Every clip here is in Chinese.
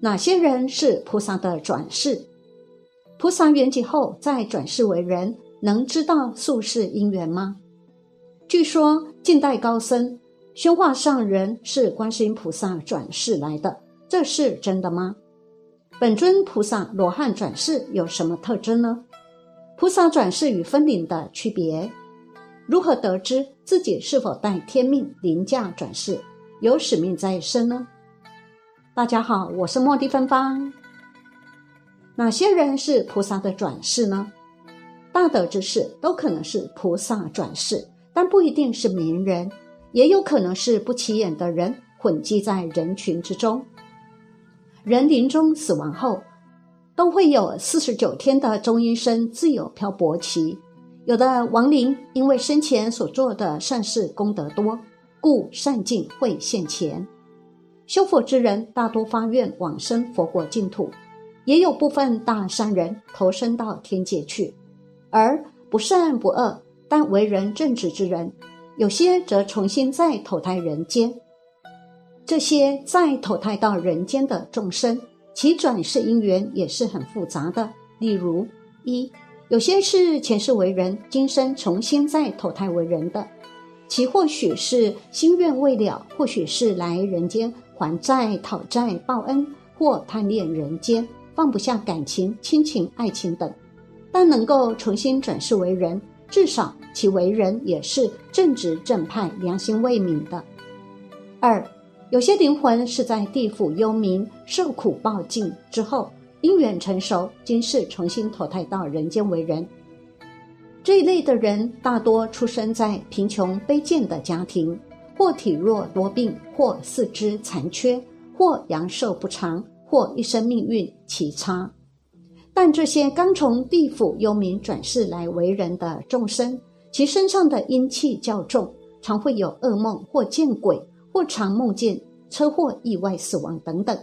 哪些人是菩萨的转世？菩萨圆寂后再转世为人，能知道宿世因缘吗？据说近代高僧宣化上人是观世音菩萨转世来的，这是真的吗？本尊菩萨罗汉转世有什么特征呢？菩萨转世与分灵的区别，如何得知自己是否带天命凌驾转世，有使命在身呢？大家好，我是莫蒂芬芳。哪些人是菩萨的转世呢？大德之士都可能是菩萨转世，但不一定是名人，也有可能是不起眼的人混迹在人群之中。人临终死亡后，都会有四十九天的中阴身自由漂泊期。有的亡灵因为生前所做的善事功德多，故善境会现前。修佛之人大多发愿往生佛国净土，也有部分大善人投身到天界去；而不善不恶但为人正直之人，有些则重新再投胎人间。这些再投胎到人间的众生，其转世因缘也是很复杂的。例如，一有些是前世为人，今生重新再投胎为人的，其或许是心愿未了，或许是来人间。还债、讨债、报恩，或贪恋人间，放不下感情、亲情、爱情等，但能够重新转世为人，至少其为人也是正直正派、良心未泯的。二，有些灵魂是在地府幽冥受苦报尽之后，因缘成熟，今世重新投胎到人间为人。这一类的人大多出生在贫穷卑贱的家庭。或体弱多病，或四肢残缺，或阳寿不长，或一生命运奇差。但这些刚从地府幽冥转世来为人的众生，其身上的阴气较重，常会有噩梦，或见鬼，或常梦见车祸、意外死亡等等。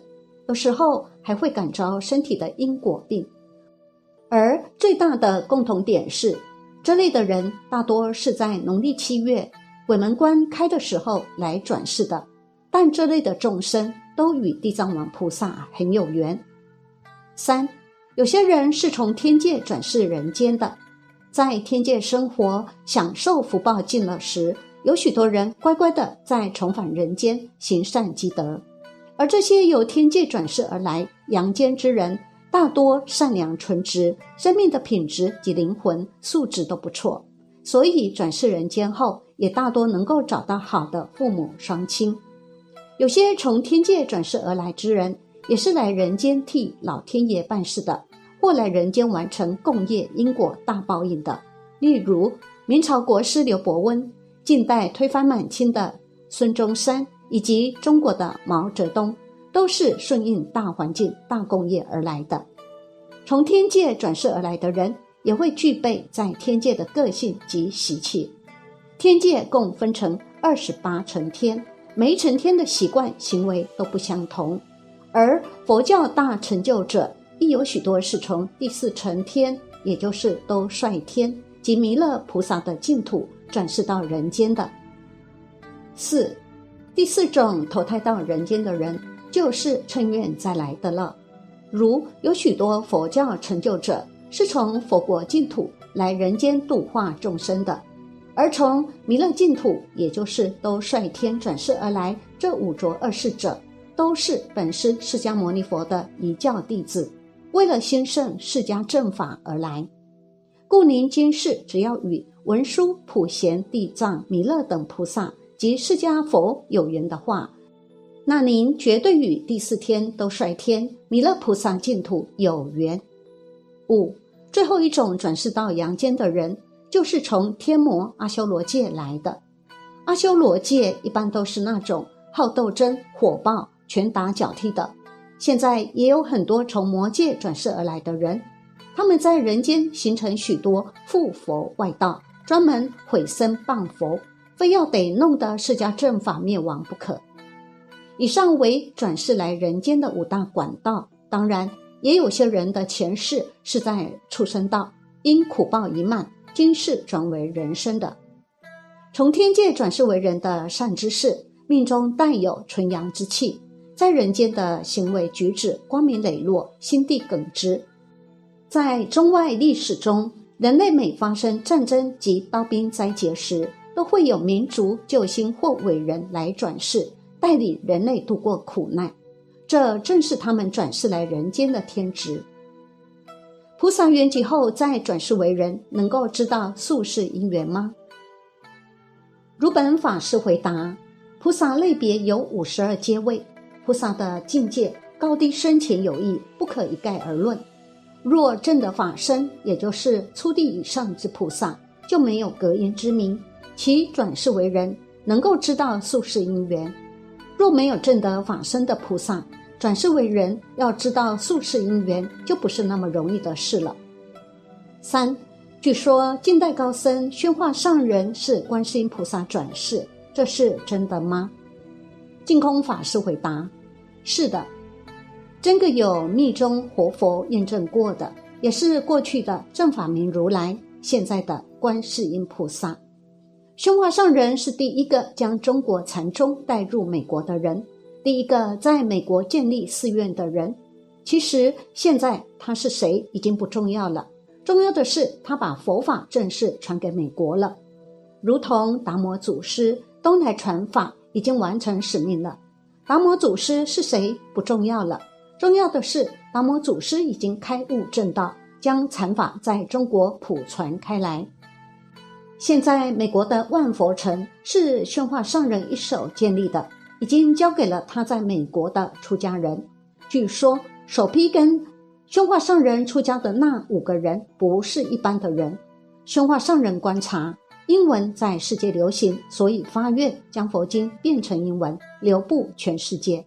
有时候还会感召身体的因果病。而最大的共同点是，这类的人大多是在农历七月。鬼门关开的时候来转世的，但这类的众生都与地藏王菩萨很有缘。三，有些人是从天界转世人间的，在天界生活享受福报尽了时，有许多人乖乖的在重返人间行善积德。而这些由天界转世而来阳间之人，大多善良纯直，生命的品质及灵魂素质都不错，所以转世人间后。也大多能够找到好的父母双亲，有些从天界转世而来之人，也是来人间替老天爷办事的，或来人间完成共业因果大报应的。例如明朝国师刘伯温，近代推翻满清的孙中山，以及中国的毛泽东，都是顺应大环境、大共业而来的。从天界转世而来的人，也会具备在天界的个性及习气。天界共分成二十八层天，每一层天的习惯行为都不相同。而佛教大成就者亦有许多是从第四层天，也就是都率天及弥勒菩萨的净土转世到人间的。四，第四种投胎到人间的人，就是趁愿再来的了。如有许多佛教成就者是从佛国净土来人间度化众生的。而从弥勒净土，也就是都率天转世而来，这五浊二世者，都是本师释迦牟尼佛的一教弟子，为了兴盛释迦正法而来。故您今世只要与文殊、普贤、地藏、弥勒等菩萨及释迦佛有缘的话，那您绝对与第四天都率天弥勒菩萨净土有缘。五，最后一种转世到阳间的人。就是从天魔阿修罗界来的，阿修罗界一般都是那种好斗争、火爆、拳打脚踢的。现在也有很多从魔界转世而来的人，他们在人间形成许多附佛外道，专门毁僧谤佛，非要得弄得释迦正法灭亡不可。以上为转世来人间的五大管道。当然，也有些人的前世是在畜生道，因苦报已满，今世转为人生的。从天界转世为人的善知识，命中带有纯阳之气。在人间的行为举止光明磊落，心地耿直。在中外历史中，人类每发生战争及刀兵灾劫时，都会有民族救星或伟人来转世，带领人类度过苦难。这正是他们转世来人间的天职。菩萨圆寂后再转世为人，能够知道宿世因缘吗？如本法师回答：菩萨类别有五十二阶位。菩萨的境界高低深浅有异，不可一概而论。若正的法身，也就是初地以上之菩萨，就没有隔音之名，其转世为人，能够知道宿世因缘。若没有正的法身的菩萨，转世为人，要知道宿世因缘，就不是那么容易的事了。三，据说近代高僧宣化上人是观世音菩萨转世，这是真的吗？净空法师回答：“是的，真个有密宗活佛验证过的，也是过去的正法明如来，现在的观世音菩萨。宣化上人是第一个将中国禅宗带入美国的人，第一个在美国建立寺院的人。其实现在他是谁已经不重要了，重要的是他把佛法正式传给美国了，如同达摩祖师东来传法。”已经完成使命了。达摩祖师是谁不重要了，重要的是达摩祖师已经开悟正道，将禅法在中国普传开来。现在美国的万佛城是宣化上人一手建立的，已经交给了他在美国的出家人。据说首批跟宣化上人出家的那五个人不是一般的人。宣化上人观察。英文在世界流行，所以发愿将佛经变成英文，流布全世界。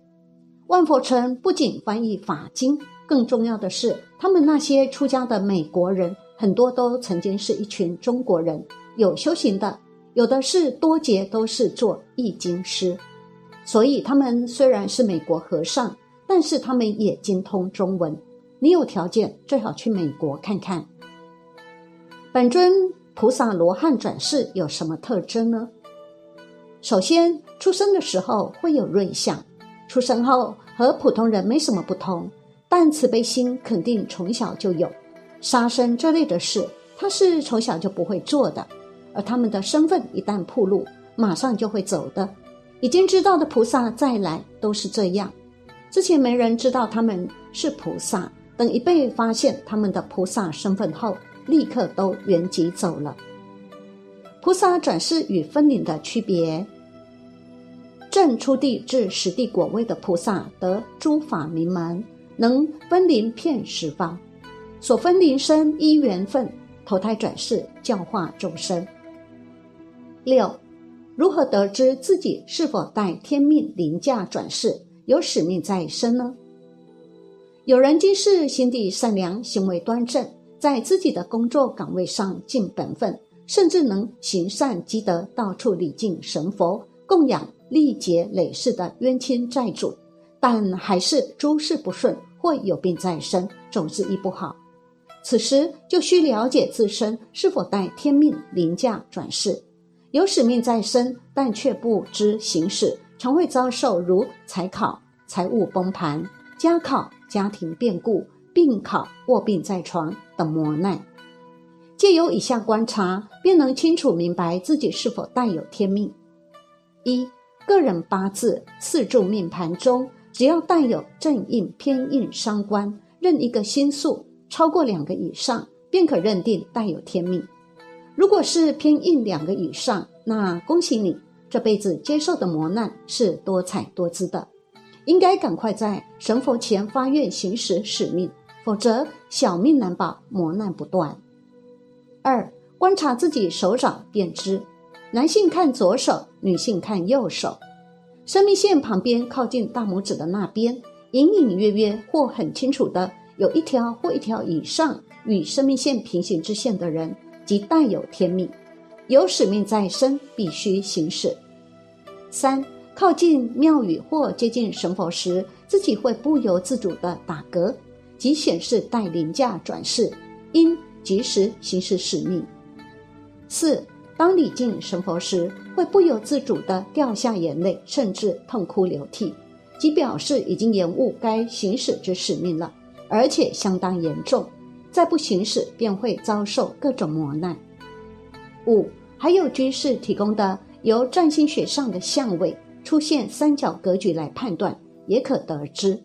万佛城不仅翻译法经，更重要的是，他们那些出家的美国人，很多都曾经是一群中国人，有修行的，有的是多节都是做译经师。所以他们虽然是美国和尚，但是他们也精通中文。你有条件最好去美国看看。本尊。菩萨罗汉转世有什么特征呢？首先，出生的时候会有瑞相，出生后和普通人没什么不同，但慈悲心肯定从小就有。杀生这类的事，他是从小就不会做的。而他们的身份一旦暴露，马上就会走的。已经知道的菩萨再来都是这样。之前没人知道他们是菩萨，等一被发现他们的菩萨身份后。立刻都原籍走了。菩萨转世与分灵的区别：正出地至实地果位的菩萨得诸法名门，能分灵遍十方，所分灵身依缘分投胎转世教化众生。六，如何得知自己是否带天命凌驾转世，有使命在身呢？有人今世心地善良，行为端正。在自己的工作岗位上尽本分，甚至能行善积德，到处礼敬神佛，供养历劫累世的冤亲债主，但还是诸事不顺，或有病在身，总之医不好。此时就需了解自身是否带天命凌驾转世，有使命在身，但却不知行使，常会遭受如财考、财务崩盘、家考、家庭变故。病考、卧病在床等磨难，借由以下观察，便能清楚明白自己是否带有天命。一个人八字四柱命盘中，只要带有正印、偏印、伤官任一个星宿超过两个以上，便可认定带有天命。如果是偏硬两个以上，那恭喜你，这辈子接受的磨难是多彩多姿的，应该赶快在神佛前发愿行使使命。否则，小命难保，磨难不断。二、观察自己手掌便知，男性看左手，女性看右手。生命线旁边靠近大拇指的那边，隐隐约约或很清楚的有一条或一条以上与生命线平行之线的人，即带有天命，有使命在身，必须行使。三。靠近庙宇或接近神佛时，自己会不由自主的打嗝，即显示带灵驾转世，应及时行使使命。四，当礼敬神佛时，会不由自主的掉下眼泪，甚至痛哭流涕，即表示已经延误该行使之使命了，而且相当严重，再不行使便会遭受各种磨难。五，还有军事提供的由占星学上的相位。出现三角格局来判断，也可得知